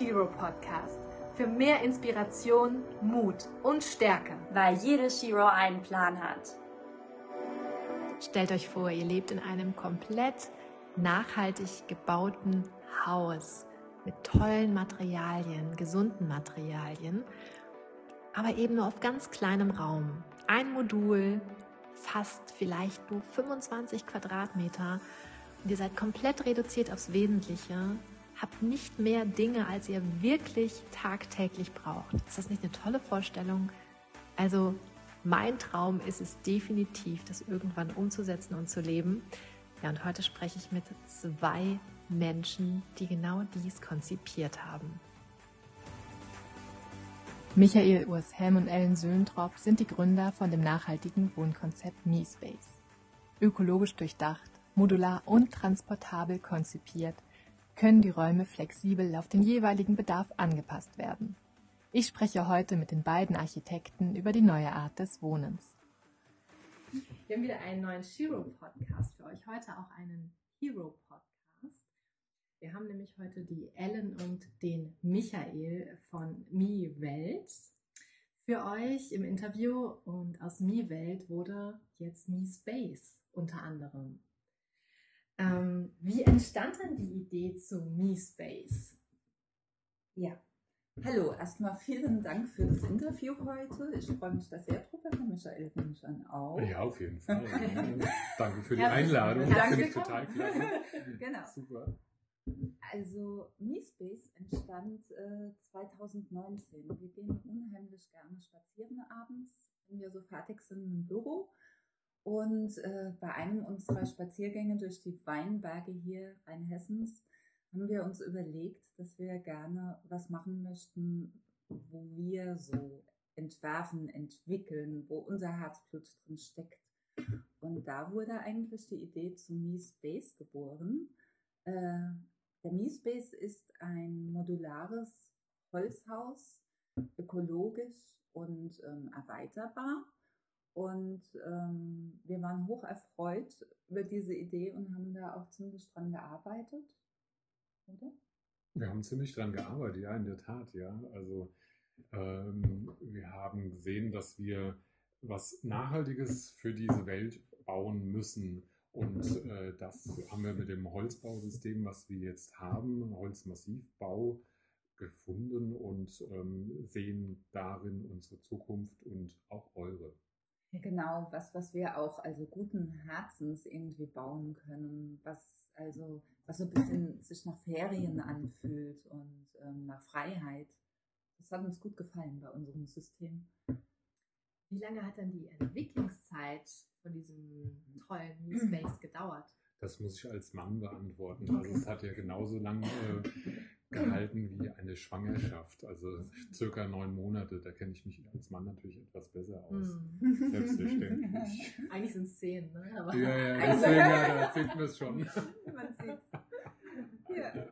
Shiro Podcast. Für mehr Inspiration, Mut und Stärke. Weil jede Shiro einen Plan hat. Stellt euch vor, ihr lebt in einem komplett nachhaltig gebauten Haus mit tollen Materialien, gesunden Materialien, aber eben nur auf ganz kleinem Raum. Ein Modul, fast vielleicht nur 25 Quadratmeter und ihr seid komplett reduziert aufs Wesentliche, habt nicht mehr Dinge, als ihr wirklich tagtäglich braucht. Ist das nicht eine tolle Vorstellung? Also mein Traum ist es definitiv, das irgendwann umzusetzen und zu leben. Ja, und heute spreche ich mit zwei Menschen, die genau dies konzipiert haben. Michael Urs Helm und Ellen Söhntrop sind die Gründer von dem nachhaltigen Wohnkonzept MeSpace. Ökologisch durchdacht, modular und transportabel konzipiert, können die Räume flexibel auf den jeweiligen Bedarf angepasst werden. Ich spreche heute mit den beiden Architekten über die neue Art des Wohnens. Wir haben wieder einen neuen Shiro-Podcast für euch. Heute auch einen Hero-Podcast. Wir haben nämlich heute die Ellen und den Michael von Mi Welt für euch im Interview. Und aus Mi Welt wurde jetzt Mi Space unter anderem. Ähm, wie entstand denn die Idee zu Mi Space? Ja, Hallo, erstmal vielen Dank für das Interview heute. Ich freue mich da sehr drüber. Michael an auch. Ja, auf jeden Fall. Danke für die Einladung. Das finde ich total klasse. genau. Super. Also MeSpace entstand äh, 2019. Wir gehen unheimlich gerne spazieren abends, wenn wir so fertig sind im Büro. Und äh, bei einem unserer Spaziergänge durch die Weinberge hier Rheinhessens haben wir uns überlegt, dass wir gerne was machen möchten, wo wir so entwerfen, entwickeln, wo unser Herzblut drin steckt. Und da wurde eigentlich die Idee zum Me Space geboren. Äh, der Me Space ist ein modulares Holzhaus, ökologisch und ähm, erweiterbar. Und ähm, wir waren hoch erfreut über diese Idee und haben da auch ziemlich dran gearbeitet oder? Wir haben ziemlich dran gearbeitet, ja, in der Tat, ja. Also ähm, wir haben gesehen, dass wir was Nachhaltiges für diese Welt bauen müssen. Und äh, das haben wir mit dem Holzbausystem, was wir jetzt haben, Holzmassivbau, gefunden und ähm, sehen darin unsere Zukunft und auch eure. Genau, was, was wir auch also guten Herzens irgendwie bauen können, was also was so ein bisschen sich nach Ferien anfühlt und ähm, nach Freiheit. Das hat uns gut gefallen bei unserem System. Wie lange hat dann die Entwicklungszeit von diesem tollen New Space gedauert? Das muss ich als Mann beantworten. Also es hat ja genauso lange äh, gehalten wie eine Schwangerschaft. Also circa neun Monate. Da kenne ich mich als Mann natürlich etwas besser aus. Mm. Selbstverständlich. Eigentlich sind es zehn, ne? Aber ja, ja, deswegen, ja, da sieht man es schon. Man sieht ja.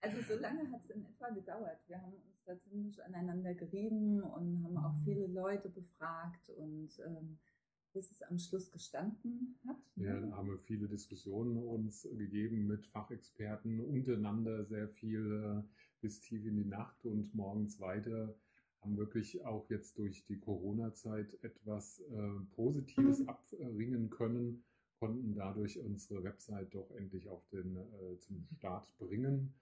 Also so lange hat es in etwa gedauert. Wir haben uns da ziemlich aneinander gerieben und haben auch mhm. viele Leute befragt und ähm, bis es am Schluss gestanden hat. Ne? Ja, da haben wir viele Diskussionen uns gegeben mit Fachexperten untereinander, sehr viel äh, bis tief in die Nacht und morgens weiter. Haben wirklich auch jetzt durch die Corona-Zeit etwas äh, Positives mhm. abringen können, konnten dadurch unsere Website doch endlich auf den äh, zum Start bringen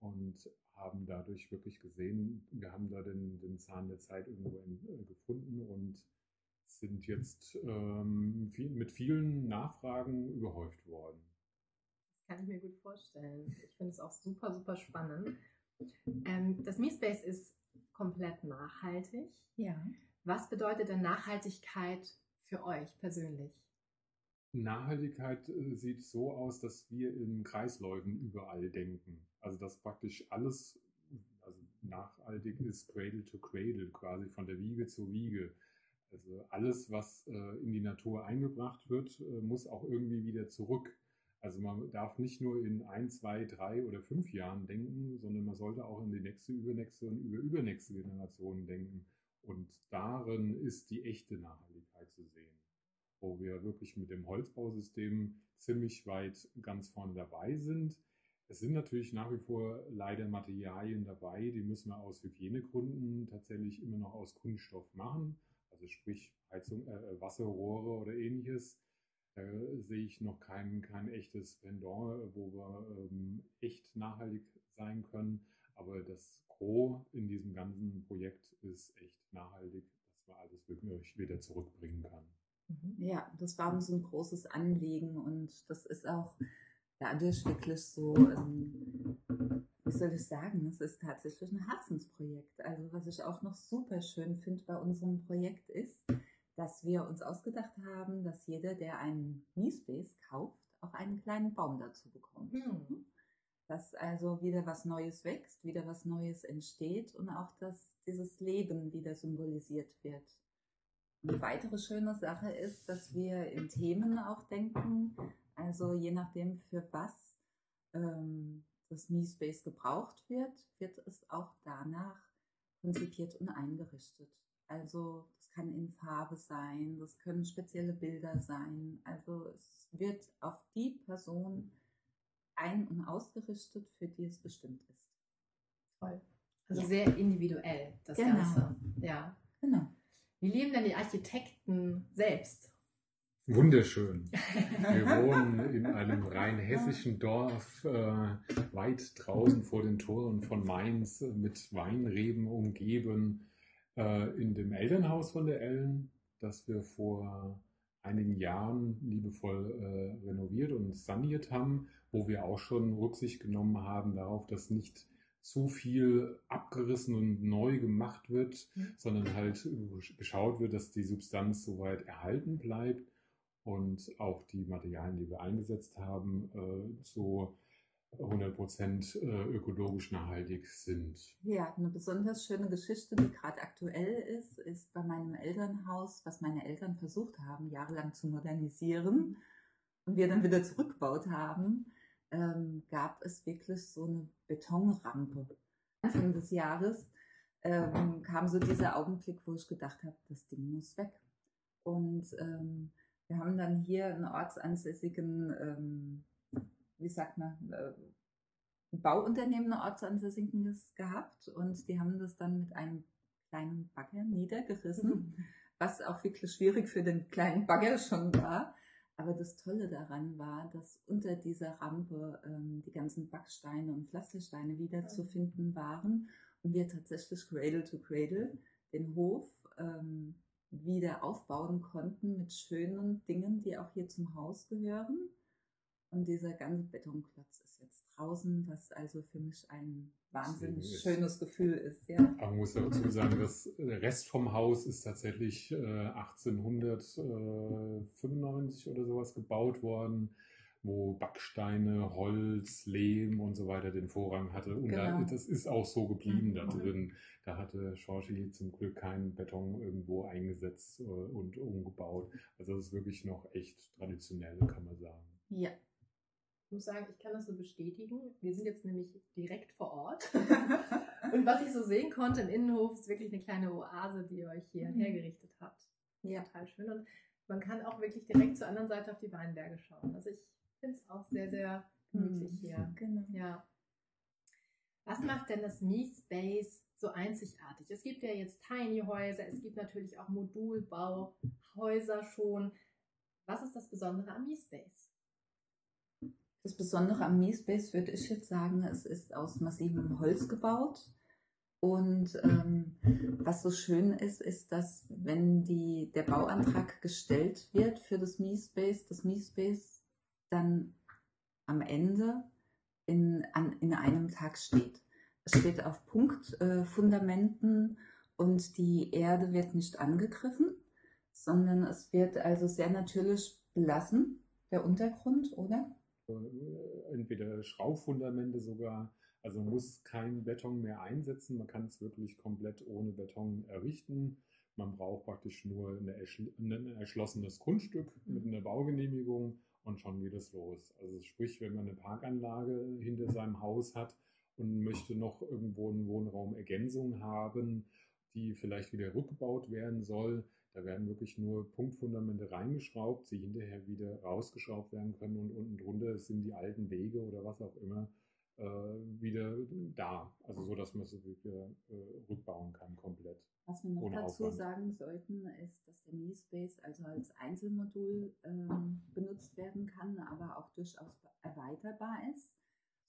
und haben dadurch wirklich gesehen, wir haben da den, den Zahn der Zeit irgendwo in, äh, gefunden und sind jetzt ähm, viel, mit vielen Nachfragen überhäuft worden. Das kann ich mir gut vorstellen. Ich finde es auch super, super spannend. Ähm, das MeSpace ist komplett nachhaltig. Ja. Was bedeutet denn Nachhaltigkeit für euch persönlich? Nachhaltigkeit äh, sieht so aus, dass wir in Kreisläufen überall denken. Also dass praktisch alles, also nachhaltig ist Cradle to Cradle, quasi von der Wiege zur Wiege. Also alles, was äh, in die Natur eingebracht wird, äh, muss auch irgendwie wieder zurück. Also man darf nicht nur in ein, zwei, drei oder fünf Jahren denken, sondern man sollte auch in die nächste, übernächste und über übernächste Generation denken. Und darin ist die echte Nachhaltigkeit zu sehen, wo wir wirklich mit dem Holzbausystem ziemlich weit ganz vorne dabei sind. Es sind natürlich nach wie vor leider Materialien dabei, die müssen wir aus Hygienegründen tatsächlich immer noch aus Kunststoff machen. Also sprich Heizung, äh, Wasserrohre oder ähnliches. Da sehe ich noch kein, kein echtes Pendant, wo wir ähm, echt nachhaltig sein können. Aber das Gros in diesem ganzen Projekt ist echt nachhaltig, dass man alles wirklich wieder zurückbringen kann. Mhm. Ja, das war uns ein großes Anliegen und das ist auch dadurch wirklich so, ähm, wie soll ich sagen, es ist tatsächlich ein Herzensprojekt. Also was ich auch noch super schön finde bei unserem Projekt ist, dass wir uns ausgedacht haben, dass jeder, der einen MeSpace kauft, auch einen kleinen Baum dazu bekommt. Mhm. Dass also wieder was Neues wächst, wieder was Neues entsteht und auch, dass dieses Leben wieder symbolisiert wird. Eine weitere schöne Sache ist, dass wir in Themen auch denken, also je nachdem, für was ähm, das MeSpace gebraucht wird, wird es auch danach konzipiert und eingerichtet. Also das kann in Farbe sein, das können spezielle Bilder sein. Also es wird auf die Person ein- und ausgerichtet, für die es bestimmt ist. Toll. Also ja. sehr individuell das genau. Ganze. Ja. Genau. Wie leben denn die Architekten selbst? Wunderschön. Wir wohnen in einem rein hessischen Dorf, äh, weit draußen vor den Toren von Mainz, äh, mit Weinreben umgeben, äh, in dem Elternhaus von der Ellen, das wir vor einigen Jahren liebevoll äh, renoviert und saniert haben, wo wir auch schon Rücksicht genommen haben darauf, dass nicht zu viel abgerissen und neu gemacht wird, mhm. sondern halt geschaut wird, dass die Substanz soweit erhalten bleibt und auch die Materialien, die wir eingesetzt haben, äh, so 100% äh, ökologisch nachhaltig sind. Ja, eine besonders schöne Geschichte, die gerade aktuell ist, ist bei meinem Elternhaus, was meine Eltern versucht haben, jahrelang zu modernisieren und wir dann wieder zurückgebaut haben, ähm, gab es wirklich so eine Betonrampe. Anfang des Jahres ähm, kam so dieser Augenblick, wo ich gedacht habe, das Ding muss weg. Und ähm, wir haben dann hier einen ortsansässigen, ähm, wie sagt man, äh, Bauunternehmen ortsansässiges gehabt und die haben das dann mit einem kleinen Bagger niedergerissen, mhm. was auch wirklich schwierig für den kleinen Bagger schon war. Aber das Tolle daran war, dass unter dieser Rampe ähm, die ganzen Backsteine und Pflastersteine wiederzufinden waren und wir tatsächlich Cradle to Cradle den Hof ähm, wieder aufbauen konnten mit schönen Dingen, die auch hier zum Haus gehören. Und dieser ganze Betonklotz ist jetzt draußen, was also für mich ein wahnsinnig schönes Gefühl ist. Ja. Aber man muss dazu sagen, dass der Rest vom Haus ist tatsächlich äh, 1895 oder sowas gebaut worden wo Backsteine, Holz, Lehm und so weiter den Vorrang hatte. Und genau. da, das ist auch so geblieben da mhm. drin. Da hatte Schorschili zum Glück keinen Beton irgendwo eingesetzt äh, und umgebaut. Also das ist wirklich noch echt traditionell, kann man sagen. Ja. Ich muss sagen, ich kann das so bestätigen. Wir sind jetzt nämlich direkt vor Ort. und was ich so sehen konnte im Innenhof, ist wirklich eine kleine Oase, die ihr euch hier mhm. hergerichtet habt. Ja. Total schön. Und man kann auch wirklich direkt zur anderen Seite auf die Weinberge schauen. Also ich finde es auch sehr, sehr gemütlich mhm. hier. Genau. Ja. Was macht denn das Me-Space so einzigartig? Es gibt ja jetzt Tiny-Häuser, es gibt natürlich auch Modulbauhäuser schon. Was ist das Besondere am Me-Space? Das Besondere am Me-Space würde ich jetzt sagen, es ist aus massivem Holz gebaut. Und ähm, was so schön ist, ist, dass wenn die, der Bauantrag gestellt wird für das Me-Space, das Me-Space dann am Ende in, an, in einem Tag steht. Es steht auf Punktfundamenten äh, und die Erde wird nicht angegriffen, sondern es wird also sehr natürlich belassen, der Untergrund, oder? Entweder Schraubfundamente sogar, also man muss kein Beton mehr einsetzen, man kann es wirklich komplett ohne Beton errichten. Man braucht praktisch nur ein erschlossenes Grundstück mit mhm. einer Baugenehmigung und schon geht es los. Also sprich, wenn man eine Parkanlage hinter seinem Haus hat und möchte noch irgendwo einen Wohnraumergänzung haben, die vielleicht wieder rückgebaut werden soll, da werden wirklich nur Punktfundamente reingeschraubt, die hinterher wieder rausgeschraubt werden können und unten drunter sind die alten Wege oder was auch immer äh, wieder da. Also so, dass man sie wieder äh, rückbauen kann komplett. Was wir noch dazu Aufwand. sagen sollten, ist, dass der MiSpace also als Einzelmodul ähm, benutzt werden kann, aber auch durchaus erweiterbar ist,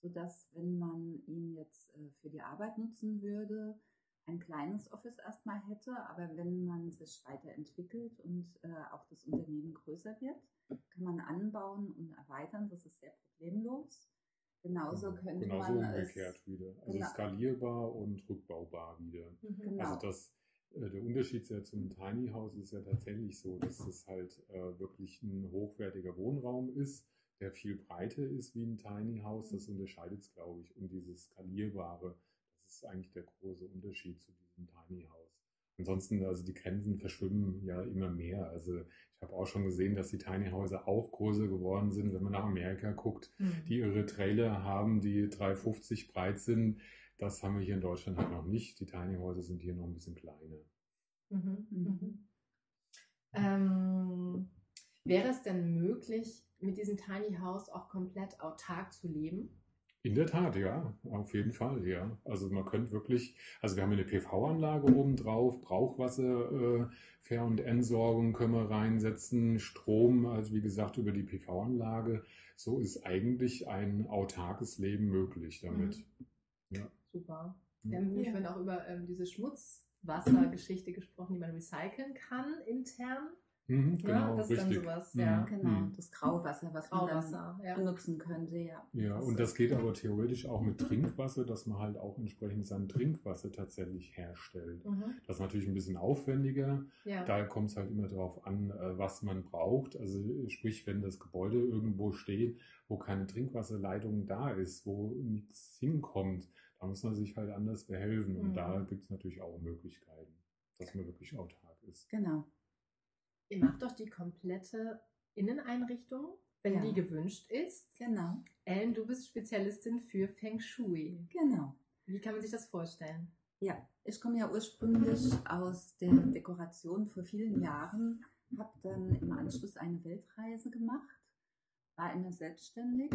sodass, wenn man ihn jetzt äh, für die Arbeit nutzen würde, ein kleines Office erstmal hätte, aber wenn man sich weiterentwickelt und äh, auch das Unternehmen größer wird, kann man anbauen und erweitern. Das ist sehr problemlos. Genauso Genau. könnte Genauso man umgekehrt es, wieder. Also Genau. skalierbar und rückbaubar wieder. Genau. Also das, äh, der Unterschied ja zum Tiny House ist ja tatsächlich so, dass es halt äh, wirklich ein hochwertiger Wohnraum ist, der viel breiter ist wie ein Tiny House. Das unterscheidet es, glaube ich. Und dieses skalierbare, das ist eigentlich der große Unterschied zu diesem Tiny House. Ansonsten, also die Grenzen verschwimmen ja immer mehr. Also ich habe auch schon gesehen, dass die Tiny Häuser auch größer geworden sind, wenn man nach Amerika guckt Mhm. die ihre Trailer haben, die 3,50 breit sind. Das haben wir hier in Deutschland halt noch nicht. Die Tiny Häuser sind hier noch ein bisschen kleiner. Mhm. Mhm. Mhm. Ähm, wäre es denn möglich, mit diesem Tiny House auch komplett autark zu leben? In der Tat, ja, auf jeden Fall, ja. Also man könnte wirklich, also wir haben eine PV-Anlage oben drauf, Brauchwasser, äh, Fair- und Entsorgung können wir reinsetzen, Strom, also wie gesagt, über die PV-Anlage. So ist eigentlich ein autarkes Leben möglich damit. Super. Mhm. Wir haben nämlich Ja. vorhin auch über ähm, diese Schmutzwassergeschichte gesprochen, die man recyceln kann intern. Mhm, Ja, genau, das ist dann richtig. sowas, Mhm. ja. Genau, Mhm. das Grauwasser, was man Grauwasser, dann ja. benutzen könnte, ja. Ja, und das geht aber theoretisch auch mit Trinkwasser, dass man halt auch entsprechend sein Trinkwasser tatsächlich herstellt. Mhm. Das ist natürlich ein bisschen aufwendiger. Ja. Da kommt es halt immer darauf an, äh, was man braucht. Also sprich, wenn das Gebäude irgendwo steht, wo keine Trinkwasserleitung da ist, wo nichts hinkommt, da muss man sich halt anders behelfen. Und Mhm. da gibt es natürlich auch Möglichkeiten, dass man wirklich autark ist. Genau. Ihr macht doch die komplette Inneneinrichtung, wenn Ja. die gewünscht ist. Genau, Ellen, du bist Spezialistin für Feng Shui. genau. Wie kann man sich das vorstellen? Ja, ich komme ja ursprünglich aus der Dekoration vor vielen Jahren, habe dann im Anschluss eine Weltreise gemacht, war immer selbstständig.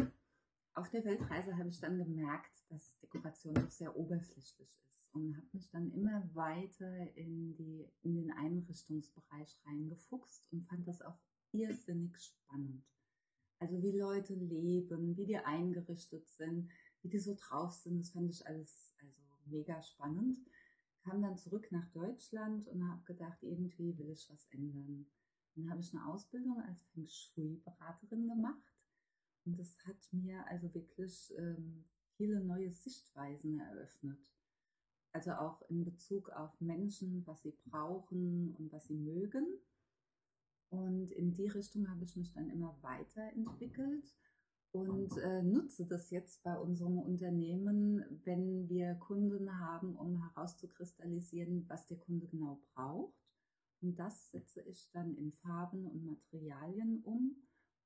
Auf der Weltreise habe ich dann gemerkt, dass Dekoration doch sehr oberflächlich ist und habe mich dann immer weiter in, die, in den Einrichtungsbereich reingefuchst und fand das auch irrsinnig spannend. Also wie Leute leben, wie die eingerichtet sind, wie die so drauf sind, das fand ich alles also mega spannend. Kam dann zurück nach Deutschland und habe gedacht, irgendwie will ich was ändern. Dann habe ich eine Ausbildung als Feng Shui-Beraterin gemacht und das hat mir also wirklich ähm, viele neue Sichtweisen eröffnet. Also auch in Bezug auf Menschen, was sie brauchen und was sie mögen. Und in die Richtung habe ich mich dann immer weiterentwickelt und äh, nutze das jetzt bei unserem Unternehmen, wenn wir Kunden haben, um herauszukristallisieren, was der Kunde genau braucht. Und das setze ich dann in Farben und Materialien um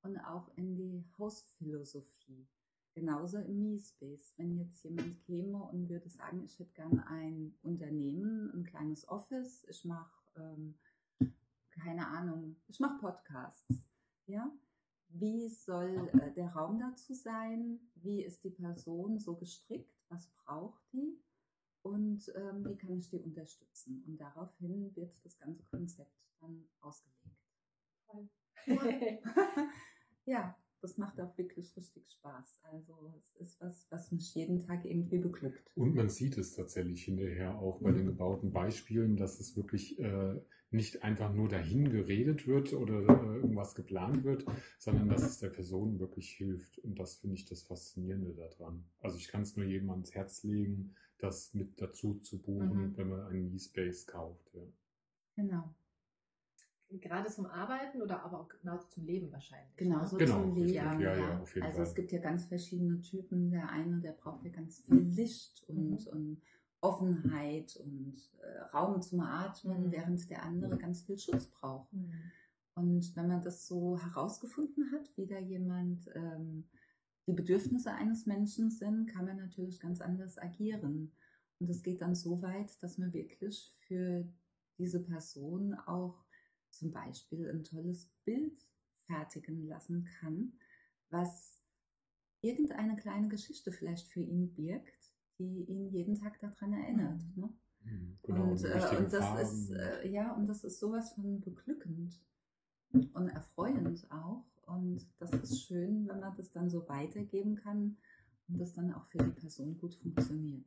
und auch in die Hausphilosophie. Genauso im Me-Space. Wenn jetzt jemand käme und würde sagen, ich hätte gern ein Unternehmen, ein kleines Office, ich mache, ähm, keine Ahnung, ich mache Podcasts. Ja, wie soll äh, der Raum dazu sein? Wie ist die Person so gestrickt? Was braucht die? Und ähm, wie kann ich die unterstützen? Und daraufhin wird das ganze Konzept dann ausgelegt. ja, das macht auch wirklich richtig Spaß. Also es ist was, was mich jeden Tag irgendwie beglückt. Und man sieht es tatsächlich hinterher auch bei den gebauten Beispielen, dass es wirklich äh, nicht einfach nur dahin geredet wird oder äh, irgendwas geplant wird, sondern dass es der Person wirklich hilft. Und das finde ich das Faszinierende daran. Also ich kann es nur jedem ans Herz legen, das mit dazu zu buchen, Mhm. wenn man einen E-Space kauft. Ja. Genau. Gerade zum Arbeiten oder aber auch genau zum Leben wahrscheinlich. Genau, so Genau, zum. Leben. Ja, ja, auf jeden also Fall. es gibt ja ganz verschiedene Typen. Der eine, der braucht ja ganz viel Licht und, Mhm. und Offenheit und äh, Raum zum Atmen, Mhm. während der andere ganz viel Schutz braucht. Mhm. Und wenn man das so herausgefunden hat, wie da jemand ähm, die Bedürfnisse eines Menschen sind, kann man natürlich ganz anders agieren. Und es geht dann so weit, dass man wirklich für diese Person auch zum Beispiel ein tolles Bild fertigen lassen kann, was irgendeine kleine Geschichte vielleicht für ihn birgt, die ihn jeden Tag daran erinnert. Ne? Mhm, Genau, und, äh, und das Farben. ist äh, ja und das ist sowas von beglückend und erfreuend auch. Und das ist schön, wenn man das dann so weitergeben kann und das dann auch für die Person gut funktioniert.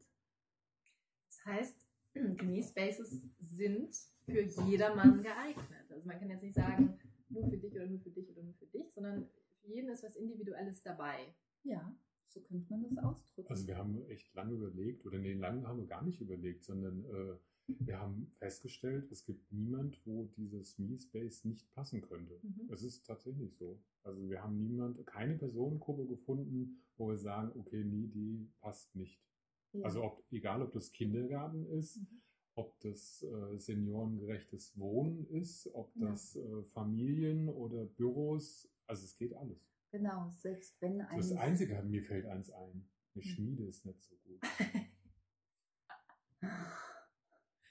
Das heißt, die Spaces sind für jedermann geeignet. Also man kann jetzt nicht sagen, nur für dich oder nur für dich oder nur für dich, sondern für jeden ist was Individuelles dabei. Ja, so könnte man das ausdrücken. Also wir haben echt lange überlegt, oder nee, lange haben wir gar nicht überlegt, sondern äh, wir haben festgestellt, es gibt niemand, wo dieses Me-Space nicht passen könnte. Mhm. Es ist tatsächlich so. Also wir haben niemand, keine Personengruppe gefunden, wo wir sagen, okay, nee, die passt nicht. ja. Also ob, egal, ob das Kindergarten ist, Mhm. Ob das äh, seniorengerechtes Wohnen ist, ob das äh, Familien oder Büros, also es geht alles. genau, selbst wenn ein Das Einzige, mir fällt eins ein, eine Hm. Schmiede ist nicht so gut.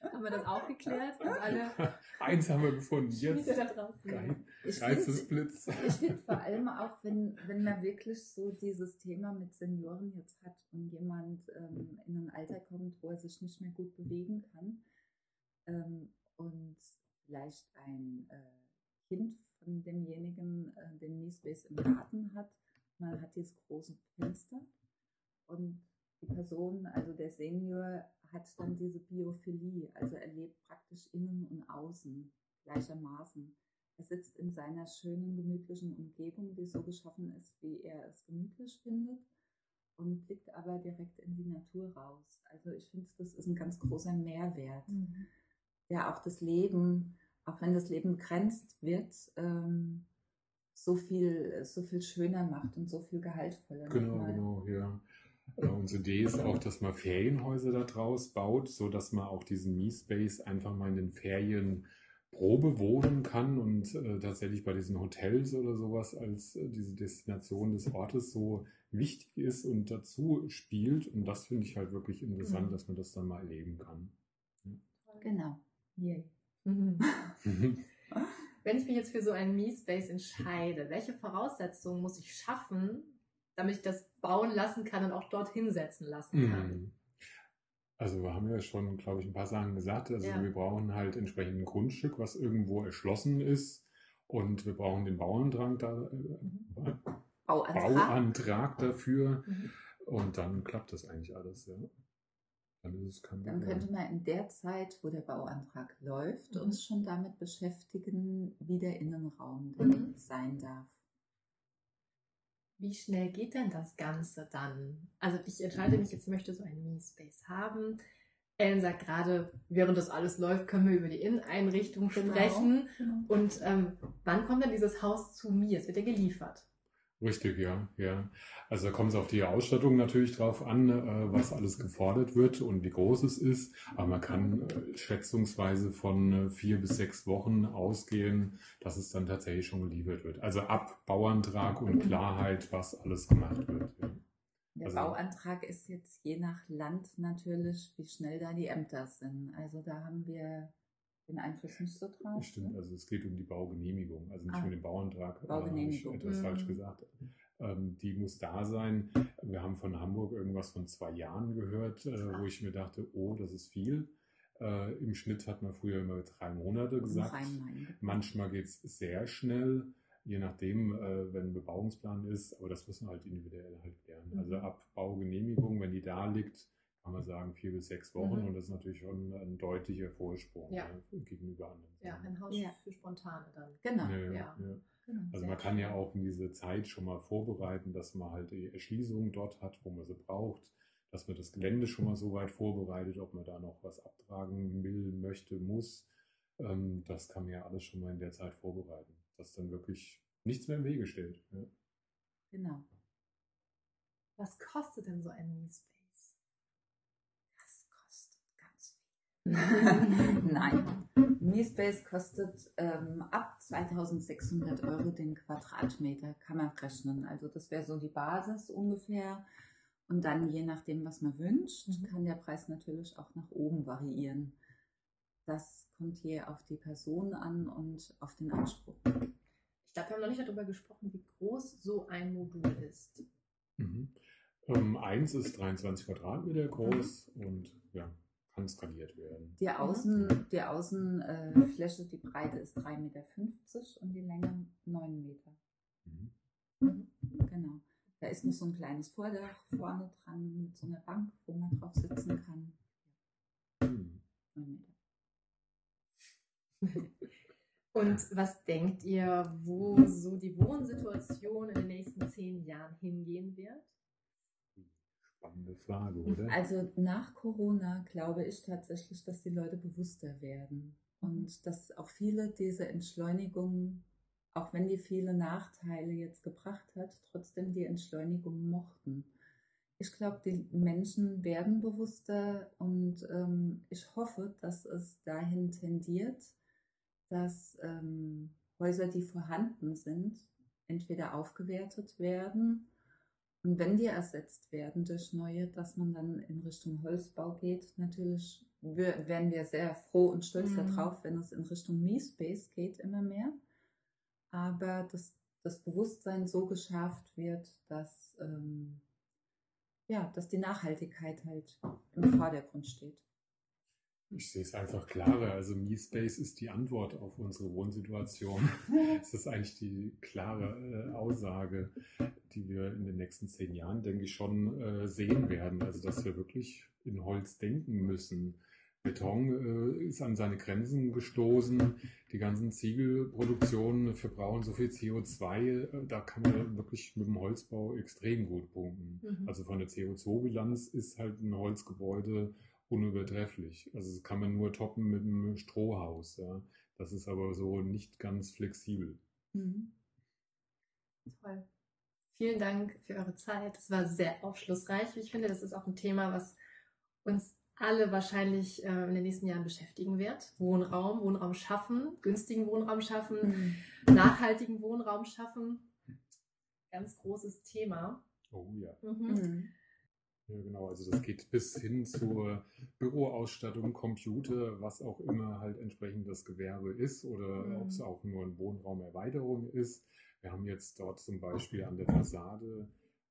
Haben wir das auch geklärt? Dass alle Eins haben wir gefunden, jetzt da draußen ich Geistesblitz. Ich finde vor allem auch, wenn, wenn man wirklich so dieses Thema mit Senioren jetzt hat und jemand ähm, in ein Alter kommt, wo er sich nicht mehr gut bewegen kann ähm, und vielleicht ein äh, Kind von demjenigen äh, den Knee-Space im Garten hat, man hat dieses große Fenster und die Person, also der Senior, hat dann diese Biophilie, also er lebt praktisch innen und außen gleichermaßen. Er sitzt in seiner schönen, gemütlichen Umgebung, die so geschaffen ist, wie er es gemütlich findet und blickt aber direkt in die Natur raus. Also ich finde, das ist ein ganz großer Mehrwert, Mhm. der auch das Leben, auch wenn das Leben begrenzt wird, ähm, so viel, so viel schöner macht und so viel gehaltvoller. Genau, genau, ja. Unsere Idee ist auch, dass man Ferienhäuser da draus baut, so dass man auch diesen Me-Space einfach mal in den Ferien Probe wohnen kann und äh, tatsächlich bei diesen Hotels oder sowas als äh, diese Destination des Ortes so wichtig ist und dazu spielt. Und das finde ich halt wirklich interessant, Mhm. dass man das dann mal erleben kann. Genau. Yay. Mhm. Wenn ich mich jetzt für so einen Me-Space entscheide, welche Voraussetzungen muss ich schaffen, damit ich das bauen lassen kann und auch dort hinsetzen lassen kann? Mhm. Also wir haben ja schon, glaube ich, ein paar Sachen gesagt. Also Ja. wir brauchen halt entsprechend ein Grundstück, was irgendwo erschlossen ist. Und wir brauchen den Bauantrag, da, äh, Bauantrag. Bauantrag dafür. Mhm. Und dann klappt das eigentlich alles, ja. Dann ist es kein Dann Problem. könnte man in der Zeit, wo der Bauantrag läuft, Mhm. uns schon damit beschäftigen, wie der Innenraum denn Mhm. sein darf. Wie schnell geht denn das Ganze dann? Also ich entscheide mich jetzt, ich möchte so einen Me-Space haben. Ellen sagt gerade, während das alles läuft, können wir über die Inneneinrichtung sprechen. Genau. Und ähm, wann kommt denn dieses Haus zu mir? Es wird ja geliefert. Richtig, ja, ja. Also da kommt es auf die Ausstattung natürlich drauf an, äh, was alles gefordert wird und wie groß es ist. Aber man kann äh, schätzungsweise von äh, vier bis sechs Wochen ausgehen, dass es dann tatsächlich schon geliefert wird. Also ab Bauantrag und Klarheit, was alles gemacht wird. Ja. Der Also- Bauantrag ist jetzt je nach Land natürlich, wie schnell da die Ämter sind. Also da haben wir den Einfluss nicht so drauf. Stimmt, ne? also es geht um die Baugenehmigung, also nicht Ah. um den Bauantrag. äh, Baugenehmigung. ich etwas Mhm. falsch gesagt. Ähm, die muss da sein. Wir haben von Hamburg irgendwas von zwei Jahren gehört, äh, wo ich mir dachte, oh, das ist viel. Äh, Im Schnitt hat man früher immer drei Monate gesagt. Rhein-Main. Manchmal geht es sehr schnell, je nachdem, äh, wenn ein Bebauungsplan ist, aber das müssen wir halt individuell halt klären. Mhm. Also ab Baugenehmigung, wenn die da liegt, kann man sagen vier bis sechs Wochen Mhm. und das ist natürlich schon ein deutlicher Vorsprung Ja. ja, gegenüber anderen. Ja, ein Haus Ja. für Spontane dann. Genau. Ja, ja, genau. Also man kann ja auch in diese Zeit schon mal vorbereiten, dass man halt die Erschließung dort hat, wo man sie braucht, dass man das Gelände schon mal so weit vorbereitet, ob man da noch was abtragen will, möchte, muss. Ähm, das kann man ja alles schon mal in der Zeit vorbereiten, dass dann wirklich nichts mehr im Wege steht. Ja. genau. Was kostet denn so ein Me-Space? Das kostet ganz viel. Nein. MeSpace kostet ähm, ab 2600 Euro den Quadratmeter, kann man rechnen. Also das wäre so die Basis ungefähr. Und dann je nachdem, was man wünscht, Mhm. kann der Preis natürlich auch nach oben variieren. Das kommt hier auf die Person an und auf den Anspruch. Ich glaube, wir haben noch nicht darüber gesprochen, wie groß so ein Modul ist. Mhm. Ähm, eins ist 23 Quadratmeter groß mhm. und ja, kann skaliert werden. Die, Außen, die Außenfläche, äh, die Breite ist 3,50 Meter und die Länge 9 Meter. Mhm. Mhm. Genau. Da ist noch so ein kleines Vordach vorne dran mit so einer Bank, wo man drauf sitzen kann. Mhm. 9 Meter. Und was denkt ihr, wo so die Wohnsituation in den nächsten zehn Jahren hingehen wird? Spannende Frage, oder? Also nach Corona glaube ich tatsächlich, dass die Leute bewusster werden und dass auch viele diese Entschleunigung, auch wenn die viele Nachteile jetzt gebracht hat, trotzdem die Entschleunigung mochten. Ich glaube, die Menschen werden bewusster und ähm, ich hoffe, dass es dahin tendiert, dass ähm, Häuser, die vorhanden sind, entweder aufgewertet werden und wenn die ersetzt werden durch neue, dass man dann in Richtung Holzbau geht. Natürlich wären wir sehr froh und stolz mhm. darauf, wenn es in Richtung Me-Space geht, immer mehr. Aber dass das Bewusstsein so geschärft wird, dass, ähm, ja, dass die Nachhaltigkeit halt im Vordergrund steht. Ich sehe es einfach klarer. Also MeSpace ist die Antwort auf unsere Wohnsituation. Es ist eigentlich die klare äh, Aussage, die wir in den nächsten zehn Jahren, denke ich, schon äh, sehen werden. Also dass wir wirklich in Holz denken müssen. Beton äh, ist an seine Grenzen gestoßen. Die ganzen Ziegelproduktionen verbrauchen so viel CO2. Da kann man wirklich mit dem Holzbau extrem gut punkten. Mhm. Also von der CO2-Bilanz ist halt ein Holzgebäude unübertrefflich. Also das kann man nur toppen mit einem Strohhaus. Ja. Das ist aber so nicht ganz flexibel. Mhm. Toll. Vielen Dank für eure Zeit. Das war sehr aufschlussreich. Ich finde, das ist auch ein Thema, was uns alle wahrscheinlich äh, in den nächsten Jahren beschäftigen wird. Wohnraum, Wohnraum schaffen, günstigen Wohnraum schaffen, mhm. nachhaltigen Wohnraum schaffen. Ganz großes Thema. Oh ja. Mhm. Mhm. Ja, genau. Also das geht bis hin zur Büroausstattung, Computer, was auch immer halt entsprechend das Gewerbe ist oder mhm. ob es auch nur eine Wohnraumerweiterung ist. Wir haben jetzt dort zum Beispiel an der Fassade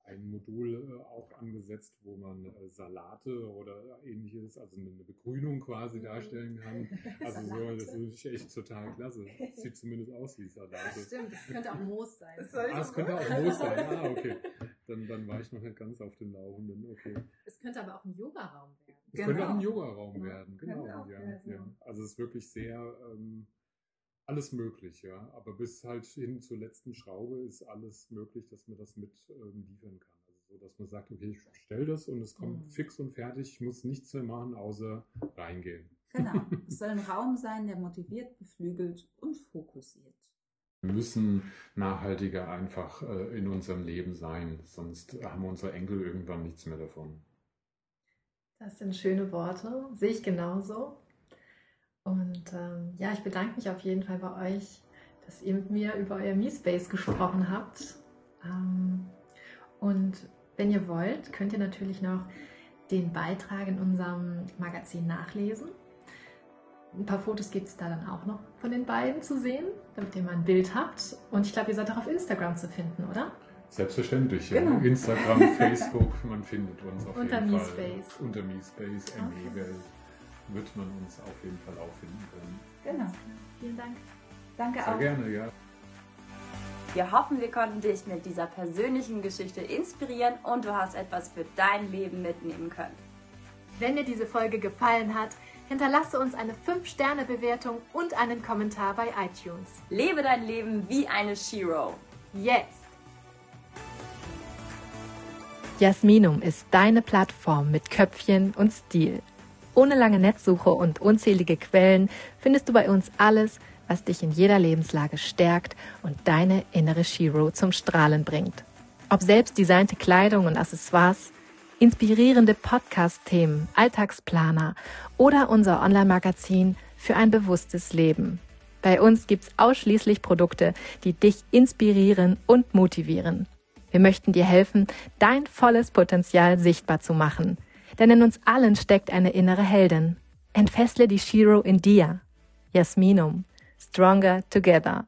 ein Modul äh, auch angesetzt, wo man äh, Salate oder ähnliches, also eine Begrünung quasi mhm. darstellen kann. Also so, das ist echt total klasse. Sieht zumindest aus wie Salate. Stimmt, das könnte auch Moos sein. Ah, es könnte auch Moos sein. Ah, okay. Dann, dann war ich noch nicht ganz auf dem Laufenden. Okay. Es könnte aber auch ein Yoga-Raum werden. Es genau. könnte auch ein Yoga-Raum werden, genau. Ja, ja. Also es ist wirklich sehr ähm, alles möglich, ja. Aber bis halt hin zur letzten Schraube ist alles möglich, dass man das mit ähm, liefern kann. Also so, dass man sagt, okay, ich bestelle das und es kommt mhm. fix und fertig, ich muss nichts mehr machen, außer reingehen. Genau. Es soll ein Raum sein, der motiviert, beflügelt und fokussiert. Müssen nachhaltiger einfach äh, in unserem Leben sein, sonst haben unsere Enkel irgendwann nichts mehr davon. Das sind schöne Worte, sehe ich genauso. Und ähm, ja, ich bedanke mich auf jeden Fall bei euch, dass ihr mit mir über euer MeSpace gesprochen habt. Ähm, und wenn ihr wollt, könnt ihr natürlich noch den Beitrag in unserem Magazin nachlesen. Ein paar Fotos gibt es da dann auch noch von den beiden zu sehen, damit ihr mal ein Bild habt. Und ich glaube, ihr seid auch auf Instagram zu finden, oder? Selbstverständlich, genau. ja. Instagram, Facebook, man findet uns auf Unter jeden MeSpace. Fall. Unter MeSpace, ME-Welt wird man uns auf jeden Fall auch finden können. Genau. Vielen Dank. Danke Sehr auch. Sehr gerne, ja. Wir hoffen, wir konnten dich mit dieser persönlichen Geschichte inspirieren und du hast etwas für dein Leben mitnehmen können. Wenn dir diese Folge gefallen hat, hinterlasse uns eine 5-Sterne-Bewertung und einen Kommentar bei iTunes. Lebe dein Leben wie eine Shiro. Jetzt! Jasminum ist deine Plattform mit Köpfchen und Stil. Ohne lange Netzsuche und unzählige Quellen findest du bei uns alles, was dich in jeder Lebenslage stärkt und deine innere Shiro zum Strahlen bringt. Ob selbst designte Kleidung und Accessoires, inspirierende Podcast-Themen, Alltagsplaner oder unser Online-Magazin für ein bewusstes Leben. Bei uns gibt's ausschließlich Produkte, die dich inspirieren und motivieren. Wir möchten dir helfen, dein volles Potenzial sichtbar zu machen. Denn in uns allen steckt eine innere Heldin. Entfessle die Shiro in dir. Jasminum. Stronger Together.